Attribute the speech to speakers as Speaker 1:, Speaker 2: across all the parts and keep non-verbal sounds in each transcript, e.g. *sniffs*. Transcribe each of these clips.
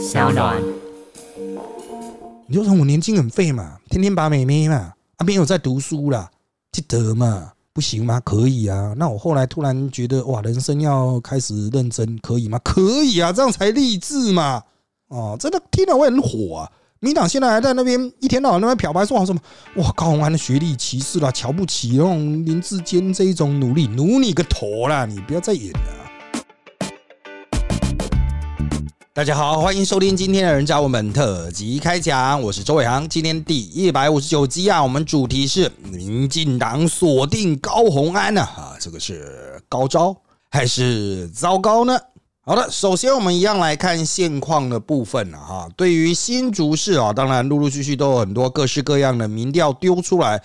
Speaker 1: 小暖。
Speaker 2: 你就说我年轻很废嘛，天天把妹妹嘛，啊没有在读书啦，记得嘛，不行吗？可以啊。那我后来突然觉得哇，人生要开始认真，可以吗？可以啊，这样才励志嘛。哦，真的听了会很火啊。民党现在还在那边一天到晚那边漂白，说好什么哇高宏安的学历歧视啦，瞧不起那种林志坚这一种努力，努你个头啦！你不要再演了。大家好，欢迎收听今天的人渣我们特辑开讲，我是周伟航。今天第一百五十九集啊，我们主题是民进党锁定高红安呢啊，这个是高招还是糟糕呢？好的，首先我们一样来看现况的部分了哈。对于新竹市啊，当然陆陆续续都有很多各式各样的民调丢出来。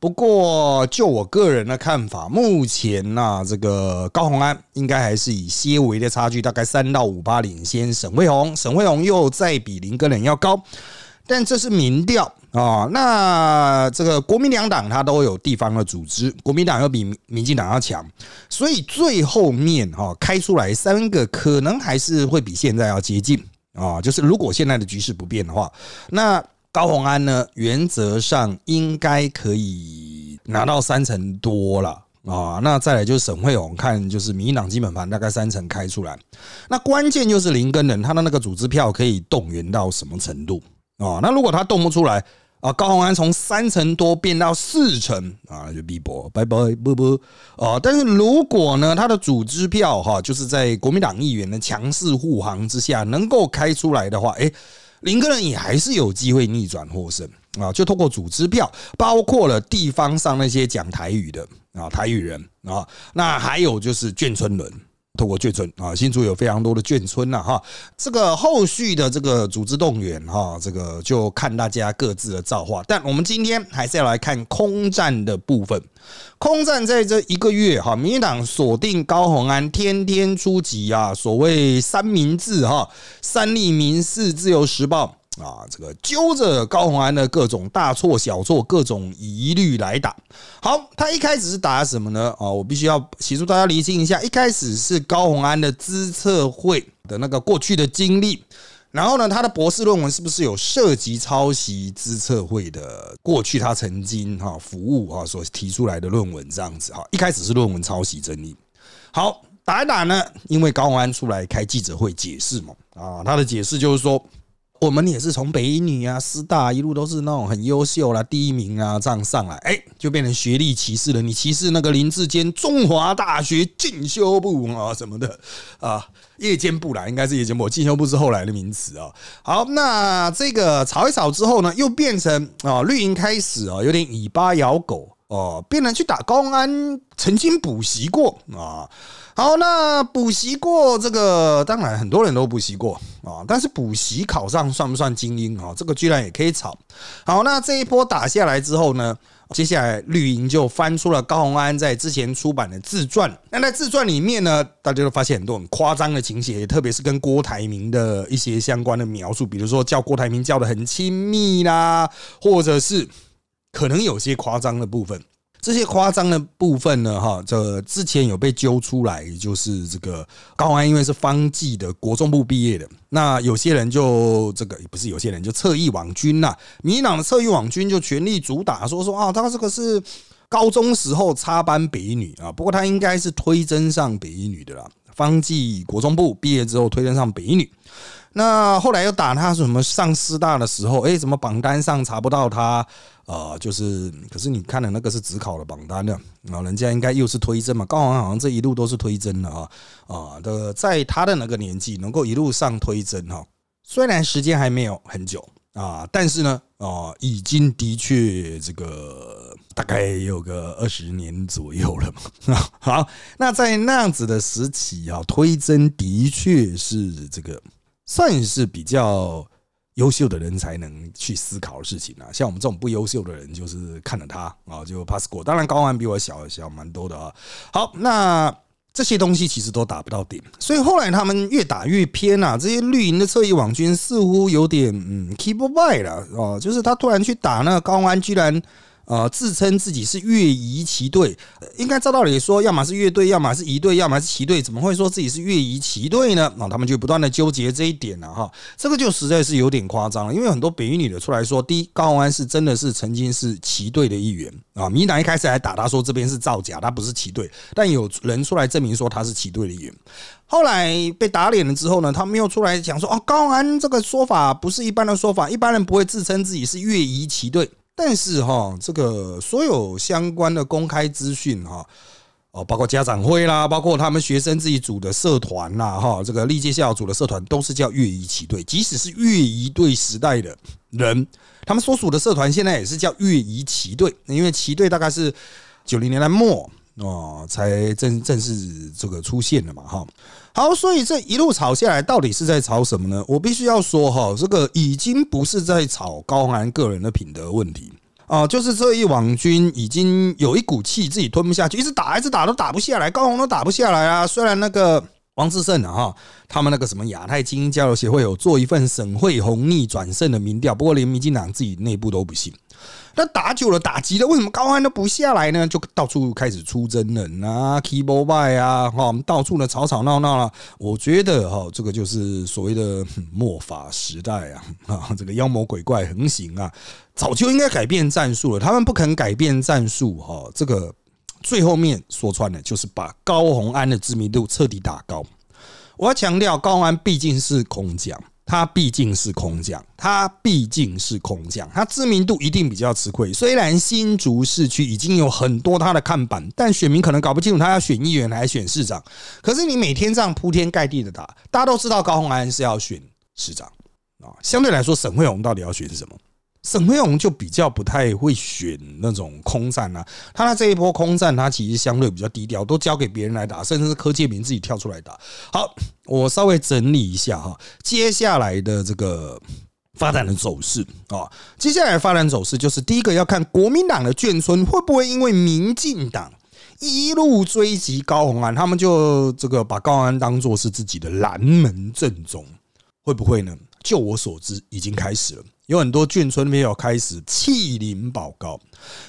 Speaker 2: 不过就我个人的看法，目前呢，这个高鸿安应该还是以些微的差距，大概三到五八领先沈惠宏，沈惠宏又再比林根人要高。但这是民调啊，那这个国民两党它都有地方的组织，国民党又比民进党要强，所以最后面哈开出来三个，可能还是会比现在要接近啊。就是如果现在的局势不变的话，那高鸿安呢，原则上应该可以拿到三成多了啊。那再来就是沈惠宏，看就是民进党基本盘大概三成开出来，那关键就是林根人他的那个组织票可以动员到什么程度啊？那如果他动不出来。啊，高鸿安从三成多变到四成啊，就逼博，拜拜，啵啵。啊，但是如果呢，他的组织票哈，就是在国民党议员的强势护航之下，能够开出来的话，哎，林根人也还是有机会逆转获胜啊。就透过组织票，包括了地方上那些讲台语的啊，台语人啊，那还有就是眷村人。透过眷村啊，新竹有非常多的眷村呐，哈，这个后续的这个组织动员哈，这个就看大家各自的造化。但我们今天还是要来看空战的部分。空战在这一个月哈，民进党锁定高鸿安，天天出击啊，所谓三明治哈，三立民事自由时报。啊，这个揪着高鸿安的各种大错小错、各种疑虑来打。好，他一开始是打什么呢？啊，我必须要协助大家厘清一下。一开始是高鸿安的资策会的那个过去的经历，然后呢，他的博士论文是不是有涉及抄袭资策会的过去他曾经哈服务啊所提出来的论文这样子哈。一开始是论文抄袭争议。好，打一打呢，因为高鸿安出来开记者会解释嘛，啊，他的解释就是说。我们也是从北女啊、师大一路都是那种很优秀啦，第一名啊这样上来，哎，就变成学历歧视了。你歧视那个林志坚中华大学进修部啊什么的啊，夜间部啦，应该是夜间部，进修部是后来的名词啊。好，那这个吵一吵之后呢，又变成啊绿营开始啊有点尾巴咬狗哦，病人去打高安，曾经补习过啊。好，那补习过这个，当然很多人都补习过啊。但是补习考上算不算精英啊？这个居然也可以炒。好，那这一波打下来之后呢，接下来绿营就翻出了高鸿安在之前出版的自传。那在自传里面呢，大家都发现很多很夸张的情节，特别是跟郭台铭的一些相关的描述，比如说叫郭台铭叫的很亲密啦，或者是可能有些夸张的部分。这些夸张的部分呢，哈，这之前有被揪出来，就是这个高安，因为是方剂的国中部毕业的，那有些人就这个不是有些人就侧翼网军呐，民党的侧翼网军就全力主打，说说啊，他这个是高中时候插班北一女啊，不过他应该是推甄上北一女的啦，方剂国中部毕业之后推甄上北一女。那后来又打他什么上师大的时候，哎，怎么榜单上查不到他？呃，就是，可是你看的那个是只考的榜单的，啊，人家应该又是推甄嘛。高昂好像这一路都是推甄的啊，啊的，在他的那个年纪能够一路上推甄哈，虽然时间还没有很久啊，但是呢，啊，已经的确这个大概有个二十年左右了嘛。*laughs* 好，那在那样子的时期啊，推甄的确是这个。算是比较优秀的人才能去思考的事情啊，像我们这种不优秀的人，就是看着他啊就 pass 过。当然高安比我小小蛮多的啊。好，那这些东西其实都打不到点，所以后来他们越打越偏啊。这些绿营的侧翼网军似乎有点嗯 keep by 了哦，就是他突然去打那个高安，居然。呃，自称自己是越仪旗队，应该照道理说，要么是乐队，要么是仪队，要么是旗队，怎么会说自己是越仪旗队呢？啊，他们就不断的纠结这一点了哈，这个就实在是有点夸张了，因为很多北语女的出来说，第一，高安是真的是曾经是旗队的一员啊，民党一开始还打他说这边是造假，他不是旗队，但有人出来证明说他是旗队的一员，后来被打脸了之后呢，他们又出来讲说，哦，高安这个说法不是一般的说法，一般人不会自称自己是越仪旗队。但是哈，这个所有相关的公开资讯哈，哦，包括家长会啦，包括他们学生自己组的社团啦，哈，这个历届校组的社团都是叫乐仪旗队，即使是乐仪队时代的人，他们所属的社团现在也是叫乐仪旗队，因为旗队大概是九零年代末哦才正正式这个出现的嘛，哈。好，所以这一路吵下来，到底是在吵什么呢？我必须要说哈，这个已经不是在吵高安个人的品德问题啊，就是这一网军已经有一股气自己吞不下去，一直打一直打都打不下来，高红都打不下来啊。虽然那个王志胜啊哈，他们那个什么亚太精英交流协会有做一份沈惠红逆转胜的民调，不过连民进党自己内部都不信。那打久了，打急了，为什么高安都不下来呢？就到处开始出真人啊，keyboard 拜啊，哈，到处的吵吵闹闹了。我觉得哈，这个就是所谓的 *laughs* 末法时代啊，啊，这个妖魔鬼怪横行啊，早就应该改变战术了。他们不肯改变战术，哈，这个最后面说穿了，就是把高红安的知名度彻底打高。我要强调，高安毕竟是空降。他毕竟是空降，他毕竟是空降，他知名度一定比较吃亏。虽然新竹市区已经有很多他的看板，但选民可能搞不清楚他要选议员还是选市长。可是你每天这样铺天盖地的打，大家都知道高鸿安是要选市长啊。相对来说，沈惠宏到底要选什么？沈惠宏就比较不太会选那种空战啊，他的这一波空战，他其实相对比较低调，都交给别人来打，甚至是柯建明自己跳出来打。好，我稍微整理一下哈，接下来的这个发展的走势啊，接下来发展走势就是第一个要看国民党的眷村会不会因为民进党一路追击高鸿安，他们就这个把高鸿安当做是自己的蓝门正宗，会不会呢？就我所知，已经开始了。有很多眷村没有开始弃林保高，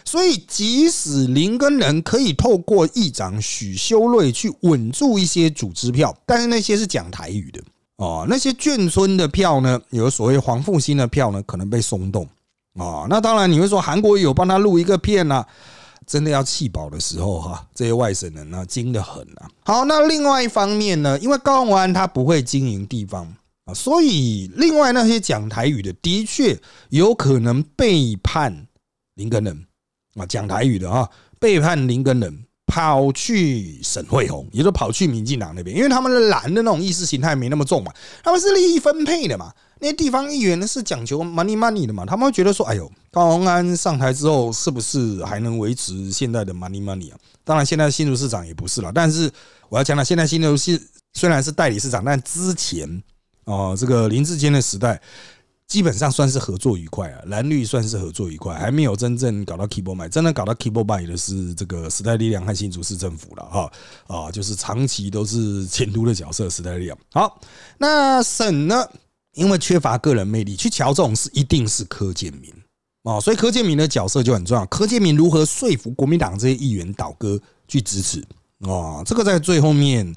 Speaker 2: 所以即使林根人可以透过议长许修睿去稳住一些组织票，但是那些是讲台语的哦，那些眷村的票呢，有所谓黄复兴的票呢，可能被松动啊。那当然你会说韩国有帮他录一个片啊，真的要弃保的时候哈，这些外省人呢精得很啊。好，那另外一方面呢，因为高雄安他不会经营地方。啊，所以另外那些讲台语的，的确有可能背叛林根人啊，讲台语的啊，背叛林根人，跑去沈惠宏，也就跑去民进党那边，因为他们的蓝的那种意识形态没那么重嘛，他们是利益分配的嘛，那些地方议员呢是讲求 money money 的嘛，他们会觉得说，哎呦，高鸿安上台之后是不是还能维持现在的 money money 啊？当然，现在新竹市长也不是了，但是我要讲到现在新竹市虽然是代理市长，但之前。哦，这个林志坚的时代基本上算是合作愉快啊，蓝绿算是合作愉快，还没有真正搞到 keyboard 买，真的搞到 keyboard 买的是这个时代力量和新竹市政府了哈啊，就是长期都是前途的角色，时代力量。好，那省呢，因为缺乏个人魅力，去瞧这种事一定是柯建明啊，所以柯建明的角色就很重要。柯建明如何说服国民党这些议员倒戈去支持啊？这个在最后面。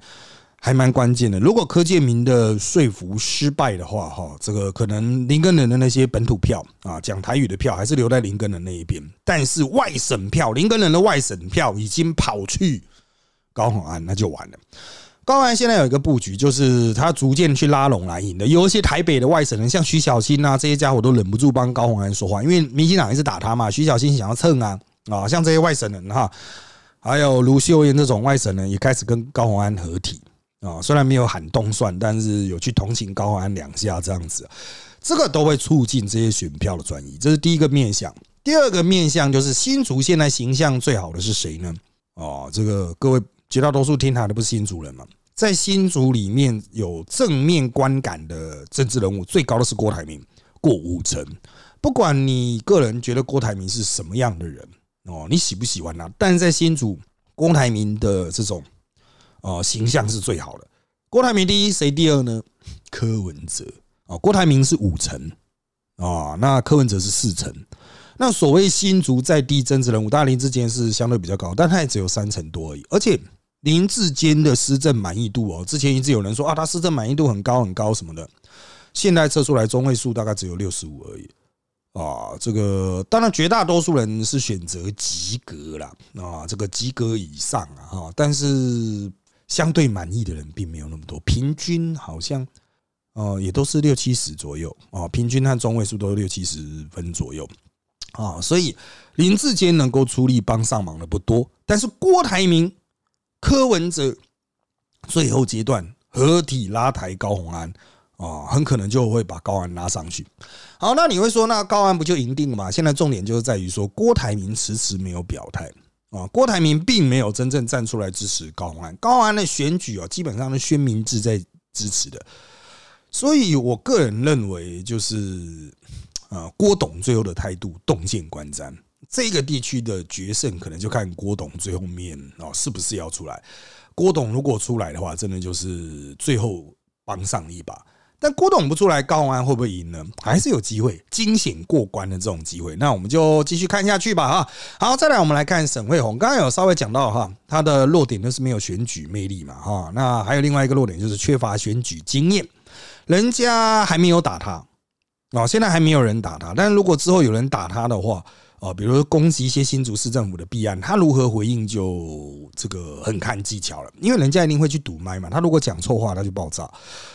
Speaker 2: 还蛮关键的。如果柯建明的说服失败的话，哈，这个可能林根人的那些本土票啊，讲台语的票还是留在林根人那一边，但是外省票，林根人的外省票已经跑去高鸿安，那就完了。高安现在有一个布局，就是他逐渐去拉拢蓝营的，有一些台北的外省人，像徐小新啊这些家伙都忍不住帮高鸿安说话，因为民进党一直打他嘛，徐小新想要蹭啊啊，像这些外省人哈，还有卢秀燕这种外省人也开始跟高鸿安合体。啊，虽然没有喊动算，但是有去同情高安两下这样子，这个都会促进这些选票的转移。这是第一个面向。第二个面向就是新竹现在形象最好的是谁呢？哦，这个各位绝大多数听台的不是新竹人嘛，在新竹里面有正面观感的政治人物最高的是郭台铭，过五成。不管你个人觉得郭台铭是什么样的人哦，你喜不喜欢他？但是在新竹，郭台铭的这种。哦，形象是最好的。郭台铭第一，谁第二呢？柯文哲啊，郭台铭是五成啊，那柯文哲是四成。那所谓新竹在地政治人物，当然林志坚是相对比较高，但他也只有三成多而已。而且林志坚的施政满意度哦，之前一直有人说啊，他施政满意度很高很高什么的，现在测出来中位数大概只有六十五而已。啊，这个当然绝大多数人是选择及格啦，啊，这个及格以上啊，但是相对满意的人并没有那么多，平均好像。哦，也都是六七十左右啊，平均和中位数都六七十分左右啊，所以林志坚能够出力帮上忙的不多，但是郭台铭、柯文哲最后阶段合体拉抬高鸿安啊，很可能就会把高安拉上去。好，那你会说，那高安不就赢定了吗？现在重点就是在于说，郭台铭迟迟没有表态啊，郭台铭并没有真正站出来支持高安，高安的选举啊，基本上是宣明志在支持的。所以，我个人认为，就是啊，郭董最后的态度洞见观瞻，这个地区的决胜可能就看郭董最后面哦是不是要出来。郭董如果出来的话，真的就是最后帮上一把。但郭董不出来，高安会不会赢呢？还是有机会惊险过关的这种机会。那我们就继续看下去吧。哈，好，再来我们来看沈惠宏。刚刚有稍微讲到哈，他的弱点就是没有选举魅力嘛。哈，那还有另外一个弱点就是缺乏选举经验。人家还没有打他啊，现在还没有人打他。但如果之后有人打他的话，啊，比如说攻击一些新竹市政府的弊案，他如何回应就这个很看技巧了。因为人家一定会去堵麦嘛，他如果讲错话，他就爆炸。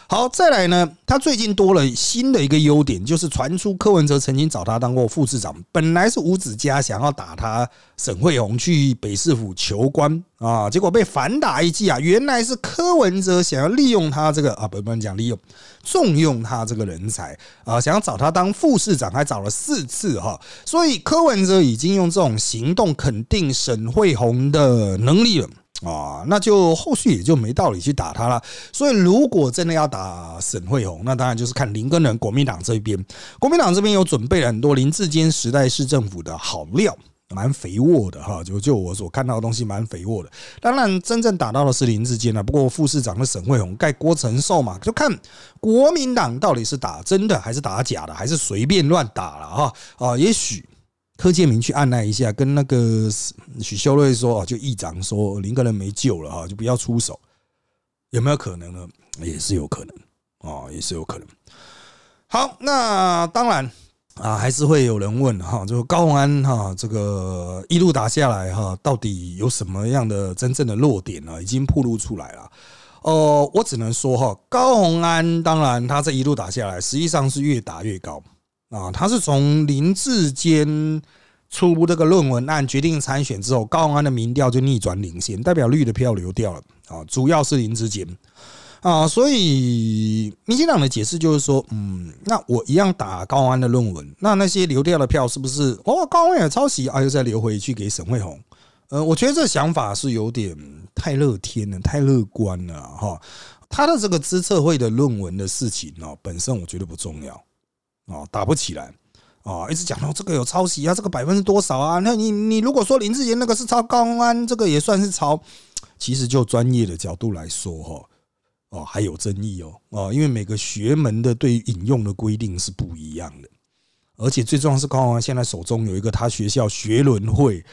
Speaker 2: 好，再来呢，他最近多了新的一个优点，就是传出柯文哲曾经找他当过副市长，本来是吴子嘉想要打他沈惠宏去北市府求官。啊！结果被反打一记啊！原来是柯文哲想要利用他这个啊，不不能讲利用，重用他这个人才啊，想要找他当副市长，还找了四次哈。所以柯文哲已经用这种行动肯定沈惠宏的能力了啊，那就后续也就没道理去打他了。所以如果真的要打沈惠宏，那当然就是看林根人国民党这边，国民党这边有准备了很多林志坚时代市政府的好料。蛮肥沃的哈，就就我所看到的东西蛮肥沃的。当然，真正打到的是林志坚了。不过副市长的沈惠宏盖郭承寿嘛，就看国民党到底是打真的还是打假的，还是随便乱打了哈啊？也许柯建明去按捺一下，跟那个许修睿说啊，就议长说林个人没救了哈，就不要出手，有没有可能呢？也是有可能啊，也是有可能。好，那当然。啊，还是会有人问哈，就高鸿安哈，这个一路打下来哈，到底有什么样的真正的弱点呢？已经暴露出来了。哦，我只能说哈，高鸿安当然他这一路打下来，实际上是越打越高啊。他是从林志坚出这个论文案决定参选之后，高鸿安的民调就逆转领先，代表绿的票流掉了啊。主要是林志坚。啊，所以民进党的解释就是说，嗯，那我一样打高安的论文，那那些流掉的票是不是哦？高安也抄袭啊，又再流回去给沈惠宏？呃，我觉得这想法是有点太乐天了，太乐观了哈。他的这个资策会的论文的事情哦，本身我觉得不重要啊，打不起来啊，一直讲到这个有抄袭啊，这个百分之多少啊？那你你如果说林志坚那个是抄高安，这个也算是抄，其实就专业的角度来说哈。哦，还有争议哦，哦，因为每个学门的对引用的规定是不一样的，而且最重要是高宏安现在手中有一个他学校学轮会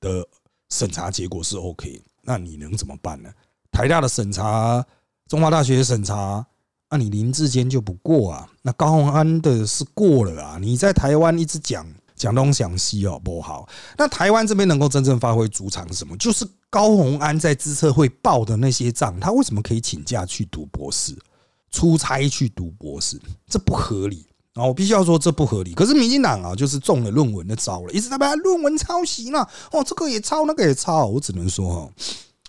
Speaker 2: 的审查结果是 OK，那你能怎么办呢？台大的审查，中华大学审查，那你林志坚就不过啊，那高宏安的是过了啊，你在台湾一直讲。讲东讲西哦不好，那台湾这边能够真正发挥主场是什么？就是高鸿安在资策会报的那些账，他为什么可以请假去读博士，出差去读博士？这不合理啊！我必须要说这不合理。可是民进党啊，就是中了论文的招了，一直在把论文抄袭了。哦，这个也抄，那个也抄。我只能说哈，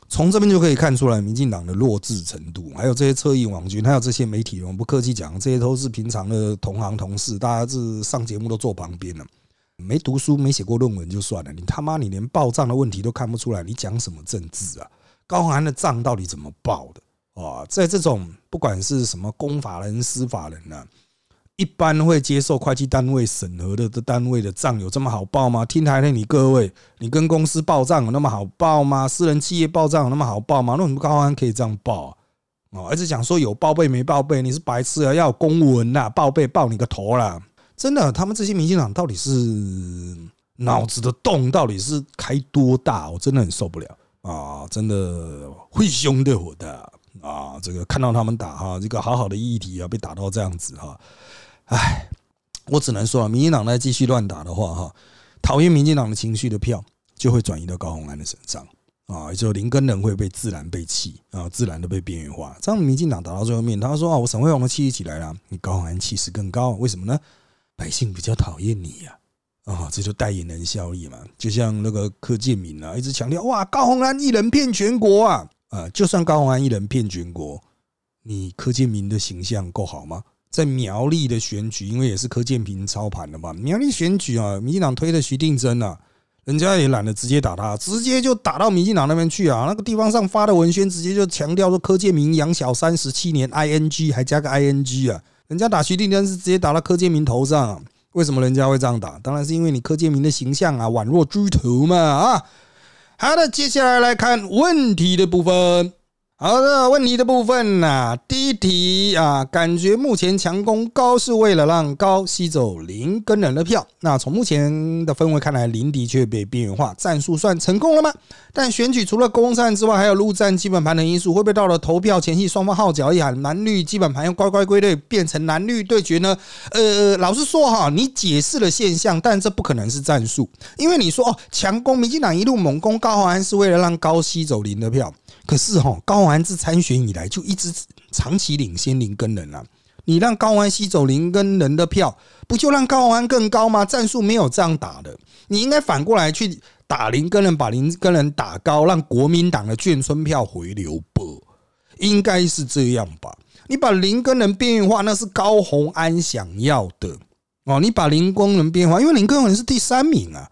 Speaker 2: 从这边就可以看出来民进党的弱智程度。还有这些侧翼网军，还有这些媒体人，不客气讲，这些都是平常的同行同事，大家是上节目都坐旁边了。没读书、没写过论文就算了，你他妈你连报账的问题都看不出来，你讲什么政治啊？高鸿安的账到底怎么报的啊？在这种不管是什么公法人、私法人呢，一般会接受会计单位审核的单位的账有这么好报吗？听台的你各位，你跟公司报账有那么好报吗？私人企业报账有那么好报吗？那什么高鸿安可以这样报啊？哦而且讲说有报备没报备，你是白痴啊？要有公文呐，报备报你个头啦！真的，他们这些民进党到底是脑子的洞到底是开多大？我真的很受不了啊！真的会凶的火的啊！这个看到他们打哈，这个好好的议题啊，被打到这样子哈，唉，我只能说啊，民进党再继续乱打的话哈，讨厌民进党的情绪的票就会转移到高鸿安的身上。啊，就林根人会被自然被弃啊，自然的被边缘化。这样民进党打到最后面，他说啊，我沈惠宏的气起来了，你高宏安气势更高，为什么呢？百姓比较讨厌你呀，啊，这就代言人效力嘛。就像那个柯建明啊，一直强调哇，高宏安一人骗全国啊，啊，就算高宏安一人骗全国，你柯建明的形象够好吗？在苗栗的选举，因为也是柯建平操盘的嘛，苗栗选举啊，民进党推的徐定珍啊。人家也懒得直接打他，直接就打到民进党那边去啊！那个地方上发的文宣，直接就强调说柯建明养小三十七年，I N G 还加个 I N G 啊！人家打徐定珍是直接打到柯建明头上，为什么人家会这样打？当然是因为你柯建明的形象啊，宛若猪头嘛啊！好的，接下来来看问题的部分。好的，问题的部分呐，第一题啊，感觉目前强攻高是为了让高吸走零跟人的票。那从目前的氛围看来，林的确被边缘化，战术算成功了吗？但选举除了攻占之外，还有陆战基本盘的因素，会不会到了投票前夕，双方号角一喊，蓝绿基本盘要乖乖归队，变成蓝绿对决呢？呃，老实说哈，你解释了现象，但这不可能是战术，因为你说哦，强攻民进党一路猛攻高安是为了让高吸走零的票。可是哈，高安自参选以来就一直长期领先林根人啊。你让高安吸走林根人的票，不就让高安更高吗？战术没有这样打的，你应该反过来去打林根人，把林根人打高，让国民党的眷村票回流不？应该是这样吧？你把林根人边缘化，那是高鸿安想要的哦。你把林工人边缘化，因为林根人是第三名啊。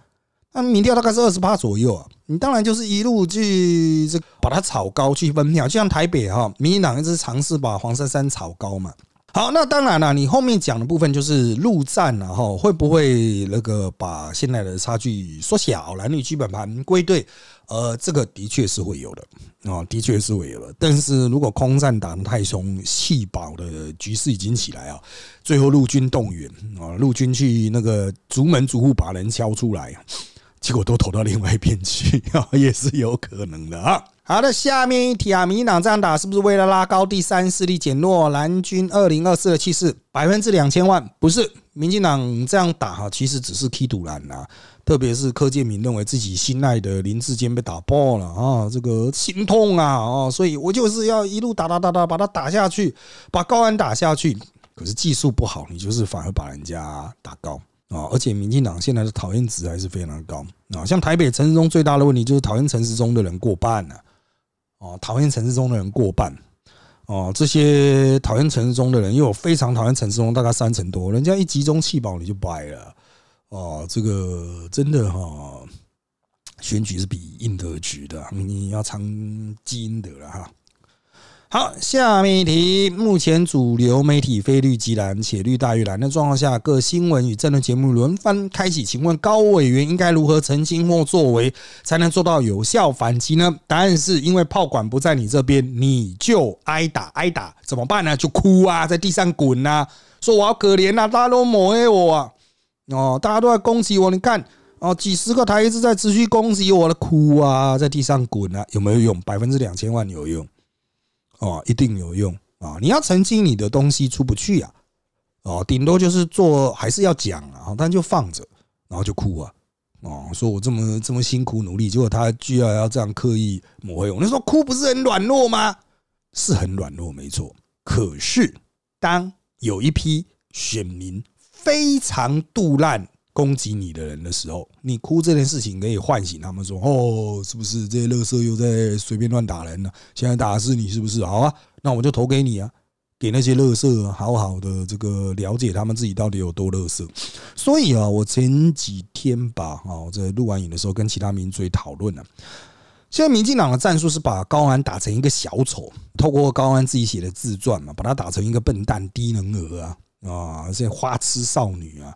Speaker 2: 那民调大概是二十八左右啊，你当然就是一路去这把它炒高去分票，就像台北哈，民进党一直尝试把黄珊珊炒高嘛。好，那当然了，你后面讲的部分就是陆战了哈，会不会那个把现在的差距缩小，男女基本盘归队？呃，这个的确是会有的啊，的确是会有的。但是如果空战打的太凶，弃保的局势已经起来啊，最后陆军动员啊，陆军去那个逐门逐户把人敲出来。结果都投到另外一边去，也是有可能的啊。*laughs* 好的，下面一题啊，民进党这样打是不是为了拉高第三势力，减弱蓝军二零二四的气势？百分之两千万不是，民进党这样打哈，其实只是踢赌蓝呐。特别是柯建明认为自己心爱的林志坚被打爆了啊，这个心痛啊啊，所以我就是要一路打打打打，把他打下去，把高安打下去。可是技术不好，你就是反而把人家打高。啊！而且民进党现在的讨厌值还是非常高啊！像台北城市中最大的问题就是讨厌城市中的人过半了哦，讨厌城市中的人过半哦，这些讨厌城市中的人又有非常讨厌城市中，大概三成多，人家一集中气爆你就掰了哦，这个真的哈，选举是比应得局的，你要尝基因的了哈。好，下面一题。目前主流媒体非绿即蓝，且绿大于蓝的状况下，各新闻与政论节目轮番开启。请问高委员应该如何澄清或作为，才能做到有效反击呢？答案是因为炮管不在你这边，你就挨打挨打，怎么办呢？就哭啊，在地上滚啊，说我好可怜啊，大家都抹黑我啊，哦，大家都在攻击我，你看哦，几十个台一直在持续攻击我的，哭啊，在地上滚啊，有没有用？百分之两千万有用。哦，一定有用啊！你要澄清你的东西出不去啊！哦，顶多就是做还是要讲啊，但就放着，然后就哭啊！哦，说我这么这么辛苦努力，结果他居然要这样刻意抹黑我。你说哭不是很软弱吗？是很软弱，没错。可是当有一批选民非常杜烂。攻击你的人的时候，你哭这件事情可以唤醒他们说：“哦，是不是这些乐色又在随便乱打人呢？现在打的是你，是不是？好啊，那我就投给你啊，给那些乐色好好的这个了解他们自己到底有多乐色。所以啊，我前几天吧，啊，在录完影的时候跟其他民嘴讨论了。现在民进党的战术是把高安打成一个小丑，透过高安自己写的自传嘛，把他打成一个笨蛋、低能儿啊啊，这些花痴少女啊。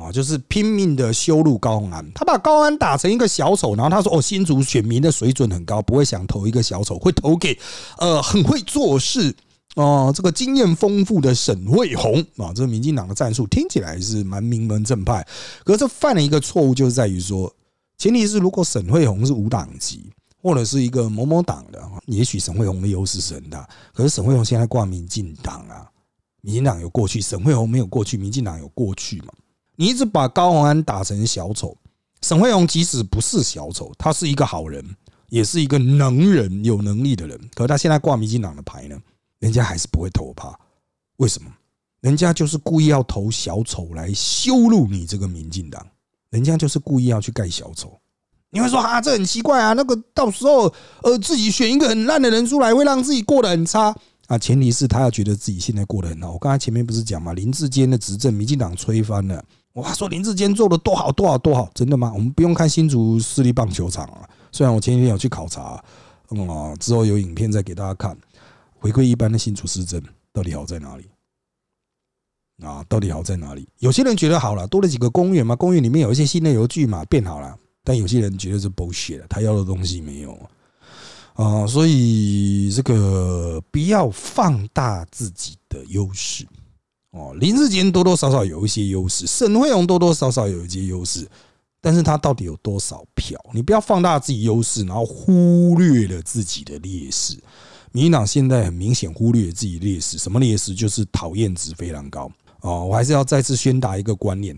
Speaker 2: 啊，就是拼命的羞辱高安，他把高安打成一个小丑，然后他说：“哦，新竹选民的水准很高，不会想投一个小丑，会投给呃很会做事哦，这个经验丰富的沈惠宏啊，这个民进党的战术听起来是蛮名门正派，可是犯了一个错误，就是在于说，前提是如果沈惠宏是无党籍或者是一个某某党的，也许沈惠宏的优势是很大。可是沈惠宏现在挂民进党啊，民进党有过去，沈惠宏没有过去，民进党有过去嘛？你一直把高鸿安打成小丑，沈惠宏即使不是小丑，他是一个好人，也是一个能人、有能力的人，可是他现在挂民进党的牌呢？人家还是不会投怕，为什么？人家就是故意要投小丑来羞辱你这个民进党，人家就是故意要去盖小丑。你会说啊，这很奇怪啊，那个到时候呃自己选一个很烂的人出来，会让自己过得很差啊。前提是他要觉得自己现在过得很好。我刚才前面不是讲嘛，林志坚的执政，民进党吹翻了。哇，说林志坚做的多好多好多好，真的吗？我们不用看新竹市立棒球场啊，虽然我前几天有去考察，嗯，之后有影片再给大家看。回归一般的新竹市政到底好在哪里？啊，到底好在哪里？有些人觉得好了，多了几个公园嘛，公园里面有一些新的游具嘛，变好了。但有些人觉得是 bullshit，他要的东西没有啊，所以这个不要放大自己的优势哦。林志坚多多少少有一些优势，沈惠荣多多少少有一些优势，但是他到底有多少票？你不要放大自己优势，然后忽略了自己的劣势。民进党现在很明显忽略自己劣势，什么劣势？就是讨厌值非常高哦。我还是要再次宣达一个观念：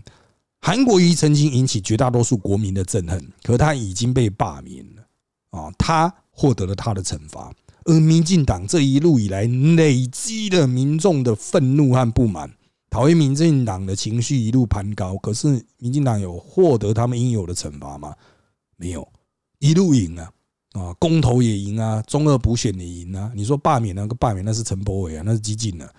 Speaker 2: 韩国瑜曾经引起绝大多数国民的憎恨，可他已经被罢免了啊，他获得了他的惩罚。而民进党这一路以来累积的民众的愤怒和不满，讨厌民进党的情绪一路攀高。可是民进党有获得他们应有的惩罚吗？没有，一路赢啊。啊，公投也赢啊，中二补选也赢啊。你说罢免那个罢免那是陈柏伟啊，那是激进的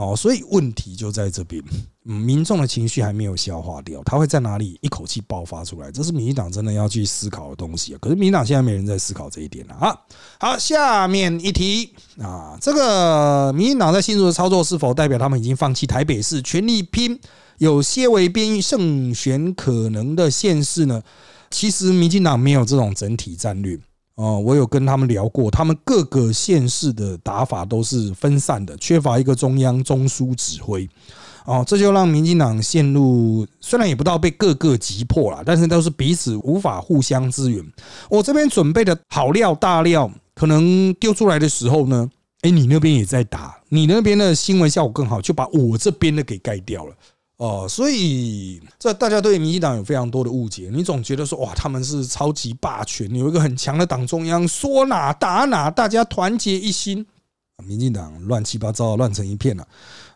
Speaker 2: 哦。所以问题就在这边，民众的情绪还没有消化掉，他会在哪里一口气爆发出来？这是民进党真的要去思考的东西啊。可是民进党现在没人在思考这一点了啊。好，下面一题啊，这个民进党在新竹的操作是否代表他们已经放弃台北市，全力拼有些为边胜选可能的县市呢？其实民进党没有这种整体战略。哦，我有跟他们聊过，他们各个县市的打法都是分散的，缺乏一个中央中枢指挥。哦，这就让民进党陷入虽然也不到被各个击破了，但是都是彼此无法互相支援。我这边准备的好料大料，可能丢出来的时候呢，哎，你那边也在打，你那边的新闻效果更好，就把我这边的给盖掉了。哦，所以这大家对民进党有非常多的误解。你总觉得说，哇，他们是超级霸权，有一个很强的党中央，说哪打哪，大家团结一心。民进党乱七八糟，乱成一片了。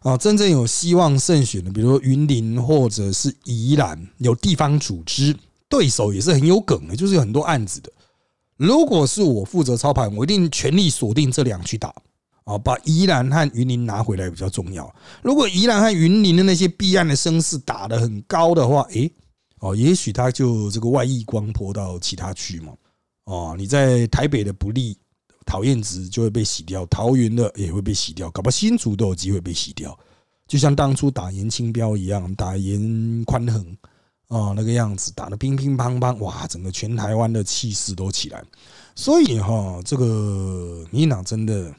Speaker 2: 啊，真正有希望胜选的，比如说云林或者是宜兰，有地方组织，对手也是很有梗的，就是有很多案子的。如果是我负责操盘，我一定全力锁定这两去打。哦，把宜兰和云林拿回来比较重要。如果宜兰和云林的那些弊案的声势打得很高的话，诶，哦，也许他就这个外溢光波到其他区嘛。哦，你在台北的不利讨厌值就会被洗掉，桃园的也会被洗掉，搞不好新竹都有机会被洗掉。就像当初打严清标一样，打严宽恒啊那个样子，打得乒乒乓乓，哇，整个全台湾的气势都起来。所以哈，这个民进党真的。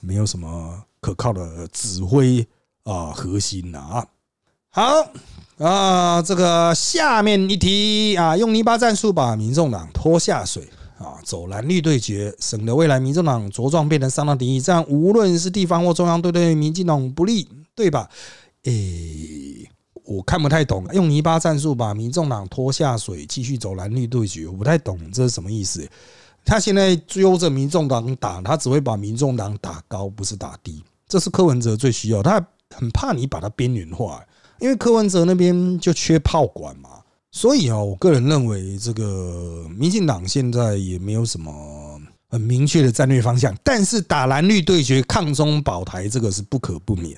Speaker 2: 没有什么可靠的指挥啊核心呐啊，好啊，这个下面一题啊，用泥巴战术把民众党拖下水啊，走蓝绿对决，省得未来民众党茁壮变成三党敌意，这样无论是地方或中央都对民进党不利，对吧？诶，我看不太懂，用泥巴战术把民众党拖下水，继续走蓝绿对决，我不太懂这是什么意思。他现在揪着民众党打，他只会把民众党打高，不是打低。这是柯文哲最需要，他很怕你把他边缘化，因为柯文哲那边就缺炮管嘛。所以啊，我个人认为，这个民进党现在也没有什么很明确的战略方向。但是打蓝绿对决、抗中保台，这个是不可不免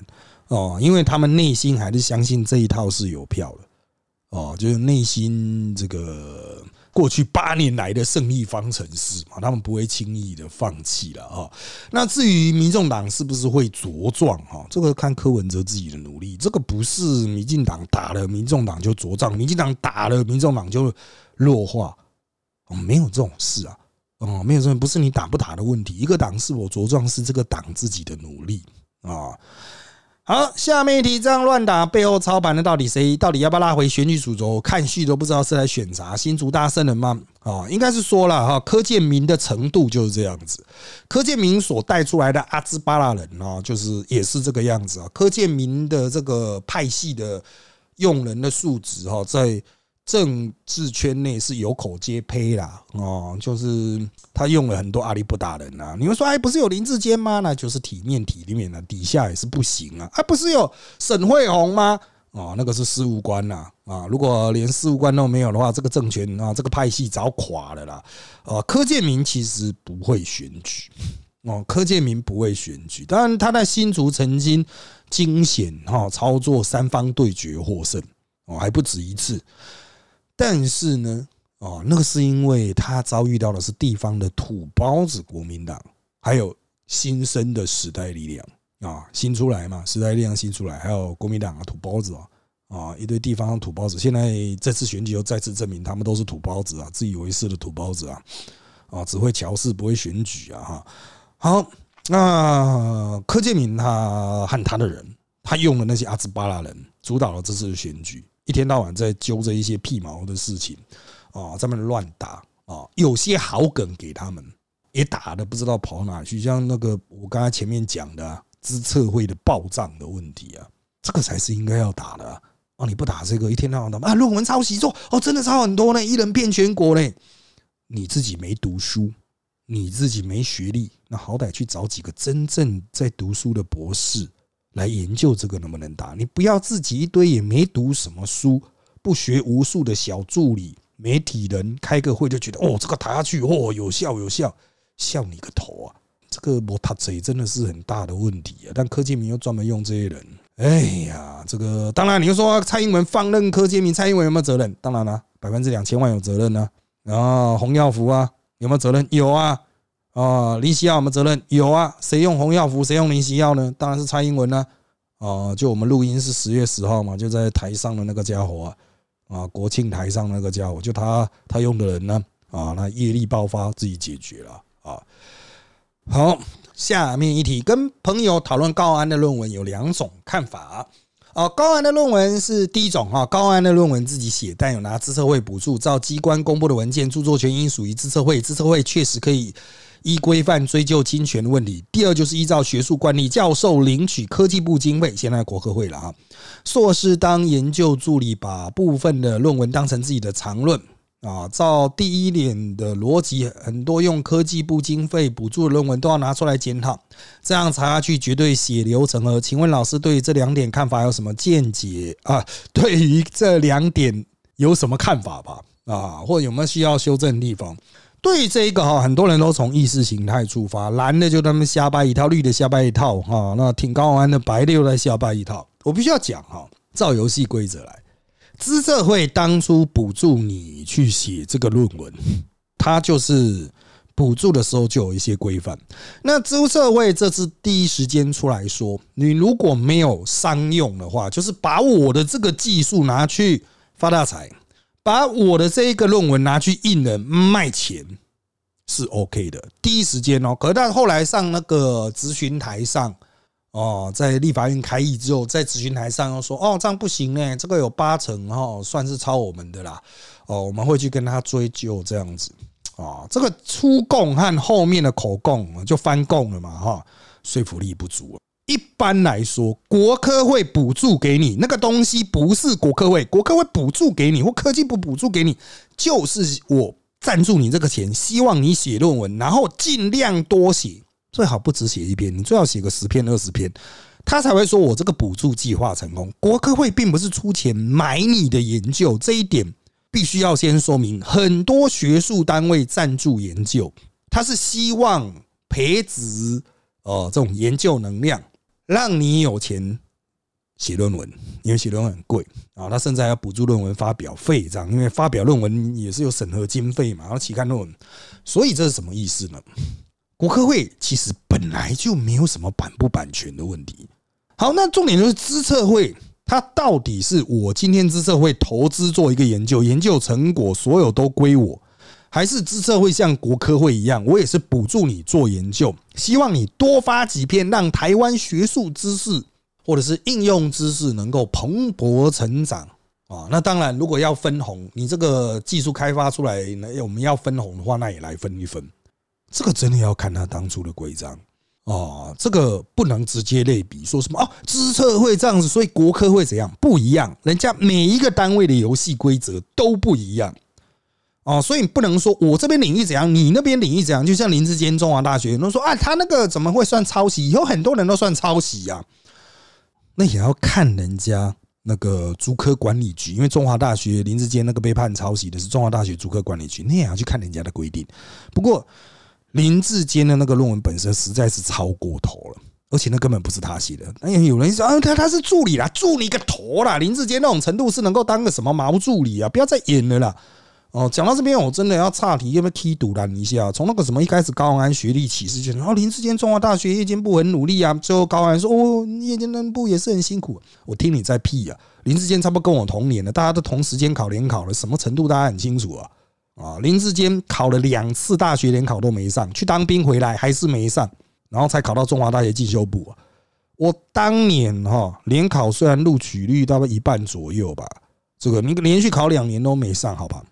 Speaker 2: 哦，因为他们内心还是相信这一套是有票的哦，就是内心这个。过去八年来的胜利方程式嘛，他们不会轻易的放弃了啊。那至于民众党是不是会茁壮哈，这个看柯文哲自己的努力。这个不是民进党打了民众党就茁壮，民进党打了民众党就弱化，没有这种事啊，哦，没有这种，不是你打不打的问题。一个党是否茁壮，是这个党自己的努力啊。好，下面一题，这样乱打背后操盘的到底谁？到底要不要拉回选举主轴？看戏都不知道是来选啥？新竹大圣人吗？啊，应该是说了哈，柯建明的程度就是这样子。柯建明所带出来的阿兹巴拉人啊，就是也是这个样子啊。柯建明的这个派系的用人的素质哈，在。政治圈内是有口皆胚啦，哦，就是他用了很多阿里不达人啊。你们说，哎，不是有林志坚吗？那就是体面体里面的，底下也是不行啊。啊，不是有沈惠宏吗？哦，那个是事务官呐，啊，如果连事务官都没有的话，这个政权啊，这个派系早垮了啦。哦，柯建明其实不会选举，哦，柯建明不会选举，当然他在新竹曾经惊险哈操作三方对决获胜，哦，还不止一次。但是呢，哦，那个是因为他遭遇到的是地方的土包子国民党，还有新生的时代力量啊，新出来嘛，时代力量新出来，还有国民党啊，土包子啊，啊，一堆地方土包子，现在这次选举又再次证明他们都是土包子啊，自以为是的土包子啊，啊，只会乔事不会选举啊，哈，好，那柯建明他和他的人，他用了那些阿兹巴拉人主导了这次的选举。一天到晚在揪着一些屁毛的事情啊，在那乱打啊，有些好梗给他们也打的不知道跑哪去，像那个我刚才前面讲的资策会的暴涨的问题啊，这个才是应该要打的啊！你不打这个，一天到晚的啊，论文抄袭做哦，真的抄很多呢，一人骗全国嘞！你自己没读书，你自己没学历，那好歹去找几个真正在读书的博士。来研究这个能不能打？你不要自己一堆也没读什么书、不学无术的小助理、媒体人开个会就觉得哦，这个打下去哦有效有效，笑你个头啊！这个摩塔贼真的是很大的问题啊！但柯建明又专门用这些人，哎呀，这个当然你又说蔡英文放任柯建明，蔡英文有没有责任？当然了，百分之两千万有责任呢。然后洪耀福啊，有没有责任？有啊。啊，林夕耀有没有责任？有啊，谁用红药符，谁用林夕耀呢？当然是蔡英文呢。啊，就我们录音是十月十号嘛，就在台上的那个家伙啊，啊，国庆台上那个家伙，就他他用的人呢，啊，那业力爆发自己解决了啊。好，下面一题，跟朋友讨论高安的论文有两种看法。哦，高安的论文是第一种哈，高安的论文自己写，但有拿资策会补助，照机关公布的文件，著作权应属于资策会，资策会确实可以。依规范追究侵权的问题。第二就是依照学术惯例，教授领取科技部经费，现在国科会了啊。硕士当研究助理，把部分的论文当成自己的长论啊。照第一点的逻辑，很多用科技部经费补助的论文都要拿出来检讨，这样查下去绝对血流成河。请问老师对这两点看法有什么见解啊？对于这两点有什么看法吧？啊，或者有没有需要修正的地方？对这一个哈，很多人都从意识形态出发，蓝的就他们瞎掰一套，绿的瞎掰一套哈。那挺高安的白的又在瞎掰一套。我必须要讲哈，照游戏规则来，资策会当初补助你去写这个论文，它就是补助的时候就有一些规范。那资策会这次第一时间出来说，你如果没有商用的话，就是把我的这个技术拿去发大财。把我的这一个论文拿去印了卖钱是 OK 的，第一时间哦。可是，但后来上那个咨询台上哦，在立法院开议之后，在咨询台上又说哦，这样不行呢，这个有八成哈，算是抄我们的啦。哦，我们会去跟他追究这样子啊。这个出供和后面的口供就翻供了嘛哈，说服力不足。一般来说，国科会补助给你那个东西，不是国科会，国科会补助给你，或科技部补助给你，就是我赞助你这个钱，希望你写论文，然后尽量多写，最好不只写一篇，你最好写个十篇二十篇，他才会说我这个补助计划成功。国科会并不是出钱买你的研究，这一点必须要先说明。很多学术单位赞助研究，他是希望培植哦这种研究能量。让你有钱写论文，因为写论文很贵啊，他甚至还要补助论文发表费这样，因为发表论文也是有审核经费嘛，然后期刊论文，所以这是什么意思呢？国科会其实本来就没有什么版不版权的问题。好，那重点就是资策会，它到底是我今天资策会投资做一个研究，研究成果所有都归我，还是资策会像国科会一样，我也是补助你做研究，希望你多发几篇，让台湾学术知识或者是应用知识能够蓬勃成长啊。那当然，如果要分红，你这个技术开发出来，那我们要分红的话，那也来分一分。这个真的要看他当初的规章哦，这个不能直接类比，说什么哦，资策会这样子，所以国科会怎样不一样？人家每一个单位的游戏规则都不一样哦，所以你不能说我这边领域怎样，你那边领域怎样。就像林志坚中华大学，人说啊，他那个怎么会算抄袭？以后很多人都算抄袭呀，那也要看人家那个竹科管理局，因为中华大学林志坚那个被判抄袭的是中华大学竹科管理局，你也要去看人家的规定。不过。林志坚的那个论文本身实在是超过头了，而且那根本不是他写的。那有人说啊，他他是助理啦，助理个头啦！林志坚那种程度是能够当个什么毛助理啊？不要再演了啦！哦，讲到这边，我真的要岔题，要不要踢赌拦一下？从那个什么一开始高安学历歧视，就然后林志坚中华大学夜间部很努力啊，最后高安说哦，夜间部也是很辛苦。我听你在屁啊！林志坚差不多跟我同年的，大家都同时间考联考了，什么程度大家很清楚啊。啊，林志坚考了两次大学联考都没上，去当兵回来还是没上，然后才考到中华大学进修部啊。我当年哈联考虽然录取率大概一半左右吧，这个你连续考两年都没上，好吧？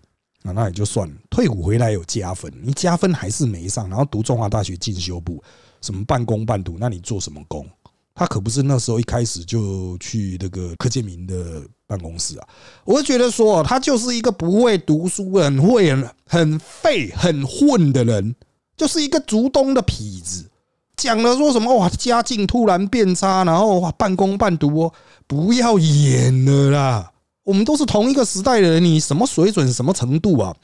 Speaker 2: 啊，那也就算了。退伍回来有加分，你加分还是没上，然后读中华大学进修部，什么半工半读，那你做什么工？他可不是那时候一开始就去那个柯建明的办公室啊！我就觉得说，他就是一个不会读书、很会、很废、很混的人，就是一个竹东的痞子。讲了说什么哇，家境突然变差，然后哇，半工半读哦，不要演了啦！我们都是同一个时代的人，你什么水准、什么程度啊？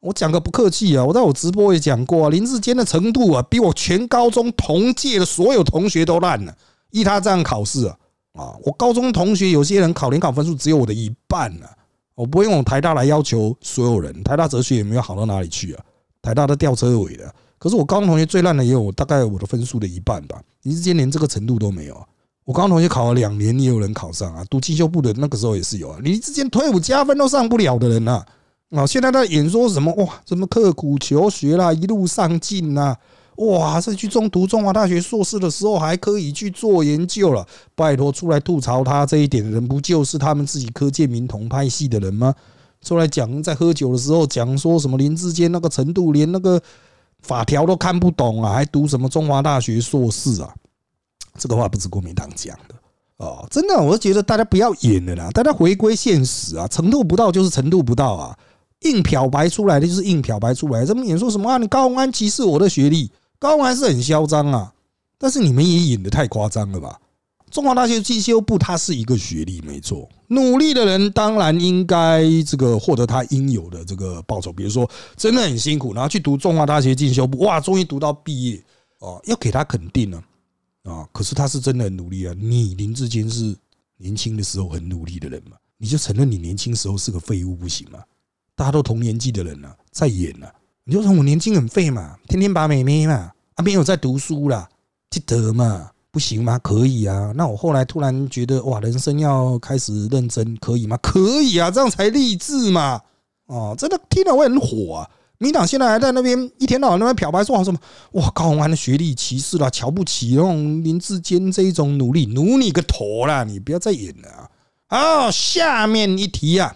Speaker 2: 我讲个不客气啊，我在我直播也讲过啊，林志坚的程度啊，比我全高中同届的所有同学都烂了。依他这样考试啊，啊，我高中同学有些人考联考分数只有我的一半呢。我不会用台大来要求所有人，台大哲学也没有好到哪里去啊。台大的吊车尾的，可是我高中同学最烂的也有大概我的分数的一半吧。林志坚连这个程度都没有，我高中同学考了两年也有人考上啊。读进修部的那个时候也是有啊。你之间退伍加分都上不了的人呐，啊，现在在演说什么哇，什么刻苦求学啦，一路上进呐。哇！在去中读中华大学硕士的时候，还可以去做研究了。拜托，出来吐槽他这一点的人，不就是他们自己科建民同派系的人吗？出来讲，在喝酒的时候讲说什么林志坚那个程度，连那个法条都看不懂啊，还读什么中华大学硕士啊？这个话不是国民党讲的哦，真的，我觉得大家不要演了啦，大家回归现实啊，程度不到就是程度不到啊，硬漂白出来的就是硬漂白出来，这么演说什么啊？你高鸿安歧视我的学历？高还是很嚣张啊，但是你们也演的太夸张了吧？中华大学进修部它是一个学历，没错，努力的人当然应该这个获得他应有的这个报酬。比如说真的很辛苦，然后去读中华大学进修部，哇，终于读到毕业哦，要给他肯定了！啊可是他是真的很努力啊。你林志坚是年轻的时候很努力的人嘛？你就承认你年轻时候是个废物不行吗？大家都同年纪的人了，在演了。你就说我年轻很废嘛，天天把美眉嘛，啊没有在读书啦，记得嘛，不行吗？可以啊。那我后来突然觉得哇，人生要开始认真，可以吗？可以啊，这样才励志嘛。哦，真的听了会很火啊。民党现在还在那边一天到晚那边漂白说什么哇，高宏安的学历歧视了，瞧不起那种林志坚这一种努力，努你个头啦！你不要再演了啊。好，下面一题啊。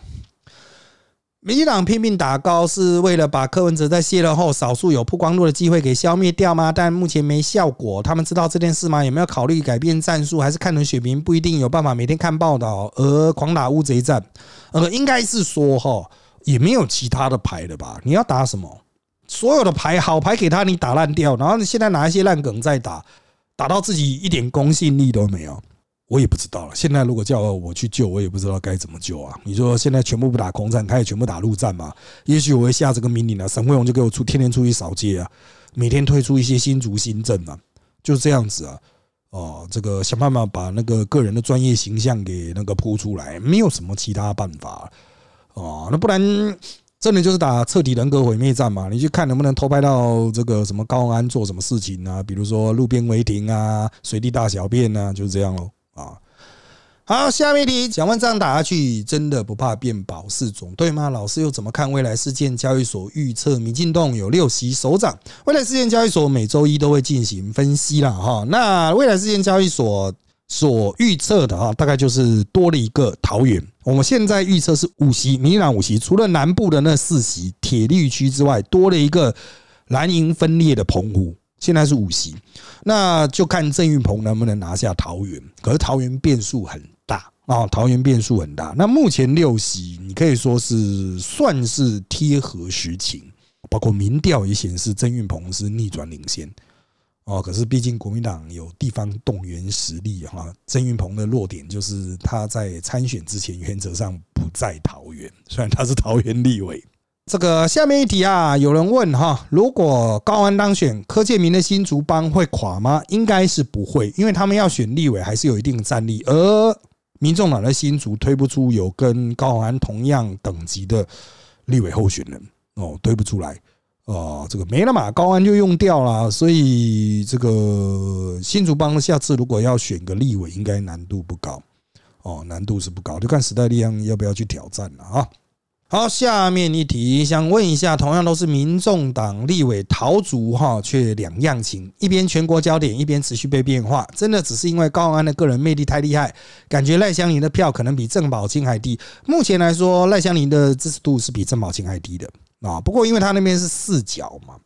Speaker 2: 民进党拼命打高是为了把柯文哲在卸任后少数有曝光度的机会给消灭掉吗？但目前没效果。他们知道这件事吗？有没有考虑改变战术？还是看人选民不一定有办法每天看报道而狂打乌贼战？呃，应该是说哈，也没有其他的牌了吧？你要打什么？所有的牌好牌给他，你打烂掉，然后你现在拿一些烂梗再打，打到自己一点公信力都没有。我也不知道了。现在如果叫我去救，我也不知道该怎么救啊！你说现在全部不打空战，开始全部打陆战嘛？也许我会下这个命令啊，沈慧荣就给我出，天天出去扫街啊，每天推出一些新竹新政啊，就这样子啊。哦，这个想办法把那个个人的专业形象给那个铺出来，没有什么其他办法哦。那不然真的就是打彻底人格毁灭战嘛？你去看能不能偷拍到这个什么高安做什么事情啊？比如说路边违停啊，随地大小便啊，就是这样喽。啊，好，下面一题，想问这样打下去，真的不怕变保四总对吗？老师又怎么看未来事件交易所预测民进动有六席首长？未来事件交易所每周一都会进行分析了哈。那未来事件交易所所预测的哈，大概就是多了一个桃园。我们现在预测是五席，民进党五席，除了南部的那四席铁绿区之外，多了一个蓝营分裂的澎湖。现在是五席，那就看郑运鹏能不能拿下桃园。可是桃园变数很大啊，桃园变数很大。那目前六席，你可以说是算是贴合实情，包括民调也显示郑运鹏是逆转领先哦。可是毕竟国民党有地方动员实力哈，郑运鹏的弱点就是他在参选之前原则上不在桃园，虽然他是桃园立委。这个下面一题啊，有人问哈，如果高安当选，柯建明的新竹帮会垮吗？应该是不会，因为他们要选立委还是有一定战力，而民众党的新竹推不出有跟高安同样等级的立委候选人哦，推不出来哦，这个没了嘛，高安就用掉了，所以这个新竹帮下次如果要选个立委，应该难度不高哦，难度是不高，就看时代力量要不要去挑战了啊。好，下面一题，想问一下，同样都是民众党立委桃竹哈，却两样情，一边全国焦点，一边持续被变化，真的只是因为高安的个人魅力太厉害，感觉赖香林的票可能比郑宝清还低。目前来说，赖香林的支持度是比郑宝清还低的啊。不过因为他那边是四角嘛。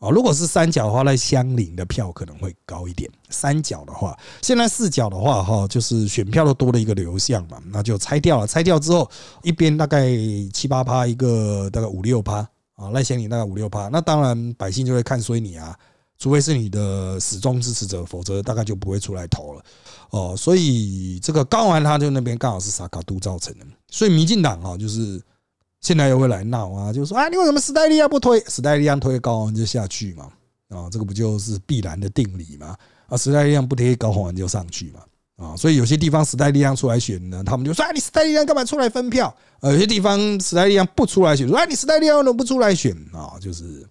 Speaker 2: 哦，如果是三角的话，那相邻的票可能会高一点。三角的话，现在四角的话，哈，就是选票都多了一个流向嘛，那就拆掉了。拆掉之后，一边大概七八趴，一个大概五六趴啊，赖香林大概五六趴。那当然百姓就会看衰你啊，除非是你的始终支持者，否则大概就不会出来投了。哦，所以这个高完他就那边刚好是萨卡都造成的，所以民进党啊，就是。现在又会来闹啊，就说啊，你为什么时代力量不推？时代力量推高安就下去嘛，啊，这个不就是必然的定理吗？啊，时代力量不推高安就上去嘛，啊，所以有些地方时代力量出来选呢，他们就说啊，你时代力量干嘛出来分票？有些地方时代力量不出来选，说啊，你时代力量怎么不出来选？啊，就是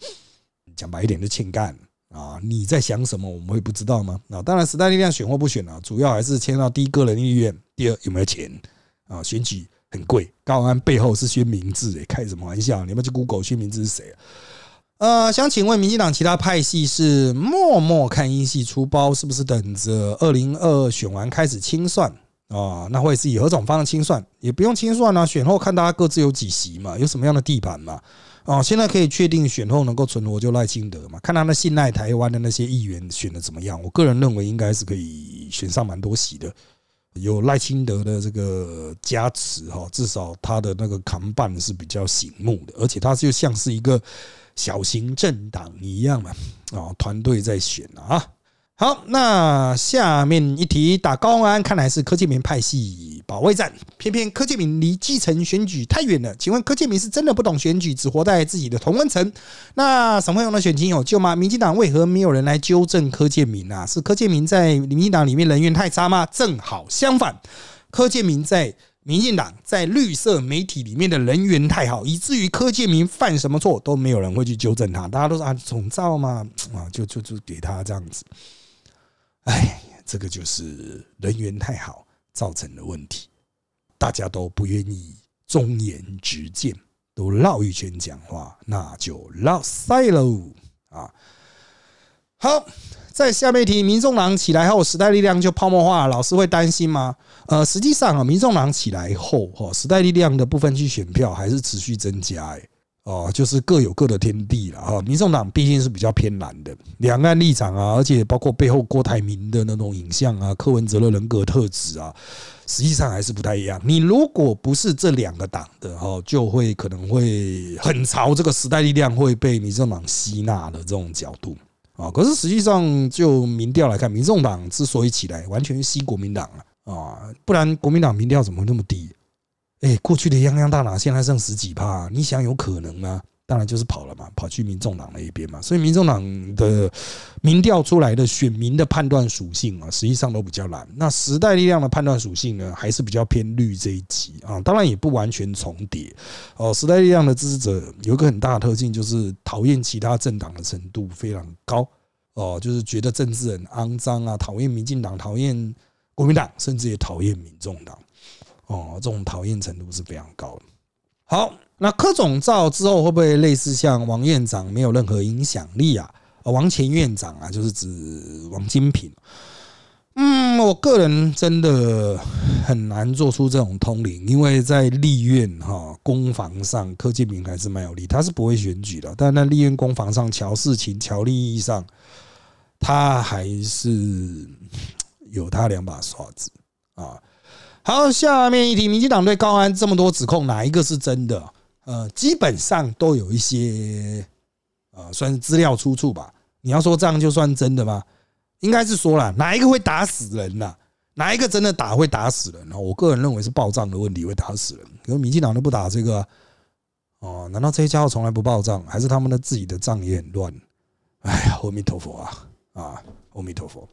Speaker 2: 讲白一点就欠干啊，你在想什么？我们会不知道吗？啊，当然时代力量选或不选啊，主要还是牵到第一个人意愿，第二有没有钱啊，选举。很贵，高安背后是宣明志诶，开什么玩笑？你们去 Google 宣明志是谁啊？呃，想请问民进党其他派系是默默看英系出包，是不是等着二零二二选完开始清算啊？那会是以何种方式清算？也不用清算啊，选后看大家各自有几席嘛，有什么样的地盘嘛？哦，现在可以确定选后能够存活就赖清德嘛？看他的信赖台湾的那些议员选的怎么样？我个人认为应该是可以选上蛮多席的。有赖清德的这个加持哈，至少他的那个扛办是比较醒目的，而且他就像是一个小型政党一样嘛，啊，团队在选啊。好，那下面一题打高安，看来是柯建明派系保卫战。偏偏柯建明离基层选举太远了，请问柯建明是真的不懂选举，只活在自己的同温层？那沈惠勇的选情有救吗？民进党为何没有人来纠正柯建明啊？是柯建明在民进党里面人缘太差吗？正好相反，柯建明在民进党在绿色媒体里面的人缘太好，以至于柯建明犯什么错都没有人会去纠正他，大家都是啊总造嘛啊，就就就给他这样子。哎，这个就是人缘太好造成的问题，大家都不愿意忠言直谏，都绕一圈讲话，那就绕塞喽啊！好，在下面一题，民众党起来后，时代力量就泡沫化，老师会担心吗？呃，实际上啊，民众党起来后，哈，时代力量的部分去选票还是持续增加，哎。哦，就是各有各的天地了哈。民众党毕竟是比较偏蓝的，两岸立场啊，而且包括背后郭台铭的那种影像啊，柯文哲的人格特质啊，实际上还是不太一样。你如果不是这两个党的哈，就会可能会很朝这个时代力量会被民众党吸纳的这种角度啊。可是实际上就民调来看，民众党之所以起来，完全吸国民党啊啊，不然国民党民调怎么会那么低？哎，过去的泱泱大党现在剩十几趴，你想有可能吗？当然就是跑了嘛，跑去民众党那一边嘛。所以民众党的民调出来的选民的判断属性啊，实际上都比较蓝。那时代力量的判断属性呢，还是比较偏绿这一级啊。当然也不完全重叠哦。时代力量的支持者有一个很大的特性，就是讨厌其他政党的程度非常高哦，就是觉得政治很肮脏啊，讨厌民进党，讨厌。国民党甚至也讨厌民众党，哦，这种讨厌程度是非常高的。好，那柯总召之后会不会类似像王院长没有任何影响力啊？王前院长啊，就是指王金平。嗯，我个人真的很难做出这种通灵，因为在立院哈攻防上，柯建明还是蛮有利，他是不会选举的，但在立院攻防上，乔事情、乔利益上，他还是 *sniffs* 有他两把刷子啊。好，下面一题，民进党对高安这么多指控，哪一个是真的？呃，基本上都有一些呃，算是资料出处吧。你要说这样就算真的吗？应该是说了，哪一个会打死人呐？哪一个真的打会打死人？我个人认为是报账的问题会打死人。可是民进党都不打这个，哦，难道这些家伙从来不报账，还是他们的自己的账也很乱？哎呀，阿弥陀佛啊啊，阿弥陀佛。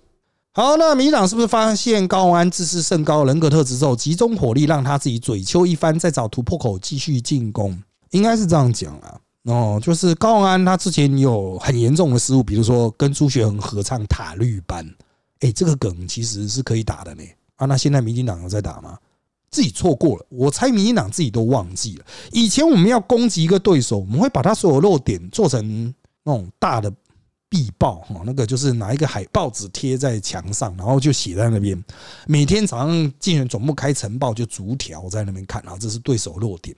Speaker 2: 好，那民进党是不是发现高虹安自视甚高人格特质之后，集中火力让他自己嘴丘一番，再找突破口继续进攻？应该是这样讲啊。哦，就是高宏安他之前有很严重的失误，比如说跟朱学恒合唱《塔绿班》，哎，这个梗其实是可以打的呢。啊，那现在民进党有在打吗？自己错过了，我猜民进党自己都忘记了。以前我们要攻击一个对手，我们会把他所有弱点做成那种大的壁报，哈，那个就是拿一个海报纸贴在墙上，然后就写在那边。每天早上竞选总部开晨报，就逐条在那边看，然后这是对手弱点，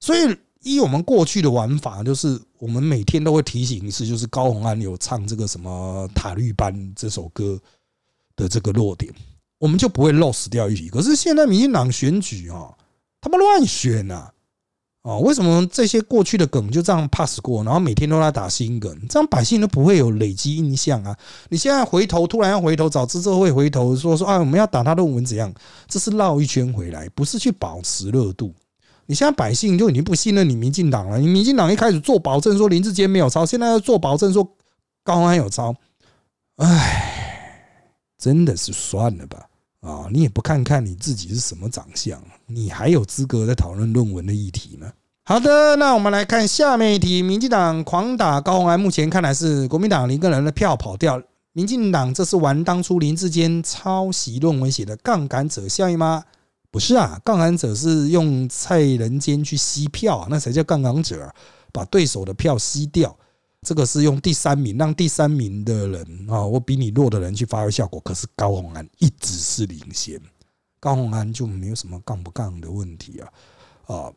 Speaker 2: 所以。依我们过去的玩法，就是我们每天都会提醒一次，就是高洪安有唱这个什么《塔绿班》这首歌的这个弱点，我们就不会 loss 掉一题。可是现在民进党选举啊，他们乱选呐，哦，为什么这些过去的梗就这样 pass 过，然后每天都在打新梗，这样百姓都不会有累积印象啊？你现在回头突然要回头找资策会回头说说啊，我们要打他论文怎样？这是绕一圈回来，不是去保持热度。你现在百姓就已经不信任你民进党了。你民进党一开始做保证说林志坚没有抄，现在要做保证说高安有抄，唉，真的是算了吧。啊，你也不看看你自己是什么长相，你还有资格在讨论论文的议题吗？好的，那我们来看下面一题：民进党狂打高鸿安，目前看来是国民党林个人的票跑掉。民进党这是玩当初林志坚抄袭论文写的杠杆者效应吗？不是啊，杠杆者是用蔡仁坚去吸票啊，那才叫杠杆者，把对手的票吸掉。这个是用第三名让第三名的人啊，我比你弱的人去发挥效果。可是高鸿安一直是领先，高鸿安就没有什么杠不杠的问题啊啊。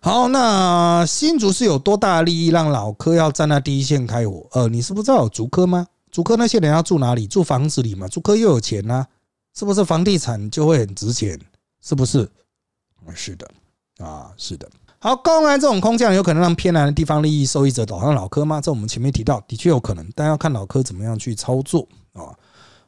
Speaker 2: 好，那新竹是有多大利益让老柯要站在第一线开火？呃，你是不知道有竹科吗？竹科那些人要住哪里？住房子里嘛。竹科又有钱呢，是不是房地产就会很值钱？是不是？是的，啊，是的。好，高安这种空降有可能让偏南的地方利益受益者导向老科吗？这我们前面提到，的确有可能，但要看老科怎么样去操作啊。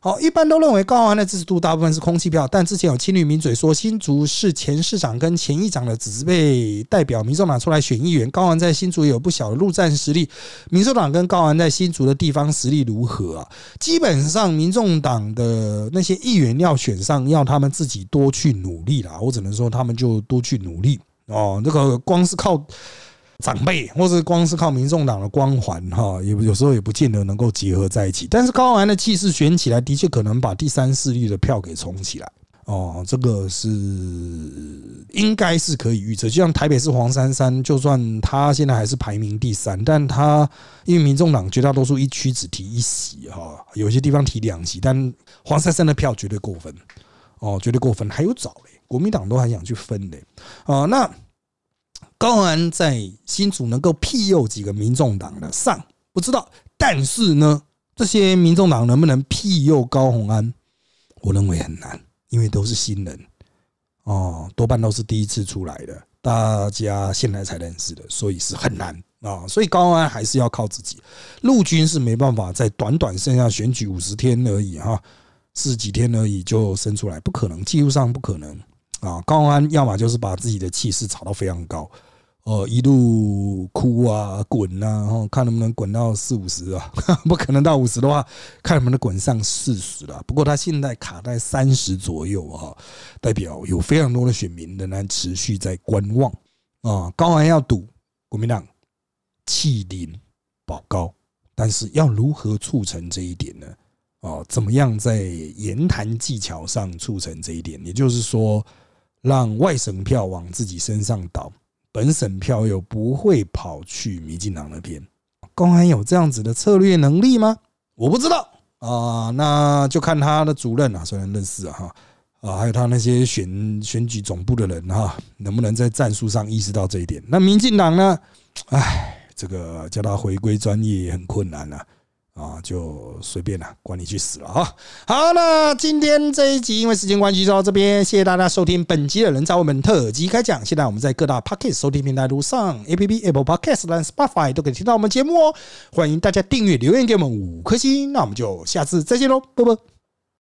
Speaker 2: 好，一般都认为高安的支持度大部分是空气票，但之前有青绿名嘴说新竹是前市长跟前议长的子辈代表民众党出来选议员，高安在新竹也有不小的陆战实力。民众党跟高安在新竹的地方实力如何啊？基本上，民众党的那些议员要选上，要他们自己多去努力啦。我只能说，他们就多去努力哦。这个光是靠。长辈，或是光是靠民众党的光环，哈，也有时候也不见得能够结合在一起。但是高安的气势选起来，的确可能把第三势力的票给冲起来。哦，这个是应该是可以预测。就像台北市黄珊珊，就算他现在还是排名第三，但他因为民众党绝大多数一区只提一席，哈，有些地方提两席，但黄珊珊的票绝对过分，哦，绝对过分，还有找嘞，国民党都还想去分的，啊，那。高安在新竹能够庇佑几个民众党的上不知道，但是呢，这些民众党能不能庇佑高鸿安？我认为很难，因为都是新人哦，多半都是第一次出来的，大家现在才认识的，所以是很难啊。所以高安还是要靠自己，陆军是没办法在短短剩下选举五十天而已哈，四几天而已就生出来，不可能，技术上不可能啊。高安要么就是把自己的气势炒到非常高。哦，一路哭啊，滚啊，然后看能不能滚到四五十啊，*laughs* 不可能到五十的话，看能不能滚上四十了。不过他现在卡在三十左右啊，代表有非常多的选民仍然持续在观望啊。高安要赌国民党弃林保高，但是要如何促成这一点呢？哦，怎么样在言谈技巧上促成这一点？也就是说，让外省票往自己身上倒，本省票又不会跑去民进党那边。公安有这样子的策略能力吗？我不知道啊，那就看他的主任啊，虽然认识啊哈啊，还有他那些选选举总部的人哈，能不能在战术上意识到这一点？那民进党呢？唉，这个叫他回归专业也很困难啊。啊，就随便了，管你去死了啊！好，那今天这一集因为时间关系就到这边，谢谢大家收听本期的人造我们特辑开讲。现在我们在各大 Podcast 收听平台如上 A P P Apple Podcast 和 Spotify 都可以听到我们节目哦。欢迎大家订阅、留言给我们五颗星，那我们就下次再见喽，拜拜。